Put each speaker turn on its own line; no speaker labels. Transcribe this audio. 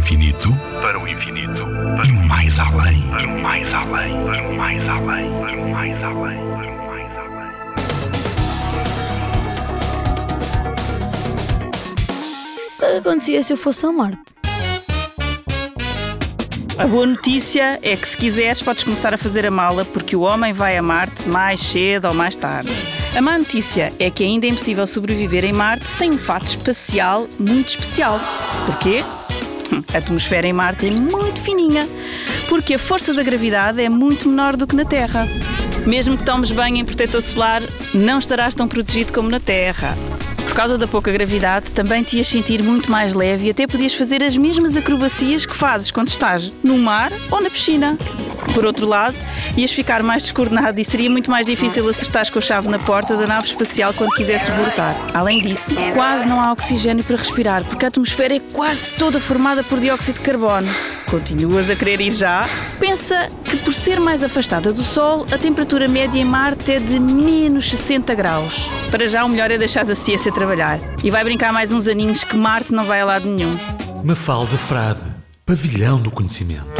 infinito, para o infinito, para e mais além, para o mais além, para o mais além, para o mais além, para o mais além.
O que acontecia se eu fosse a Marte?
A boa notícia é que se quiseres podes começar a fazer a mala porque o homem vai a Marte mais cedo ou mais tarde. A má notícia é que ainda é impossível sobreviver em Marte sem um fato espacial muito especial. Porquê? A atmosfera em Marte é muito fininha, porque a força da gravidade é muito menor do que na Terra. Mesmo que tomes banho em protetor solar, não estarás tão protegido como na Terra. Por causa da pouca gravidade, também te ias sentir muito mais leve e até podias fazer as mesmas acrobacias que fazes quando estás no mar ou na piscina. Por outro lado, ias ficar mais descoordenado e seria muito mais difícil acertares com a chave na porta da nave espacial quando quisesses voltar. Além disso, quase não há oxigênio para respirar, porque a atmosfera é quase toda formada por dióxido de carbono. Continuas a querer ir já? Pensa que por ser mais afastada do Sol, a temperatura média em Marte é de menos 60 graus. Para já, o melhor é deixar a ciência trabalhar. E vai brincar mais uns aninhos que Marte não vai a lado nenhum.
Mafalda Frade, pavilhão do conhecimento.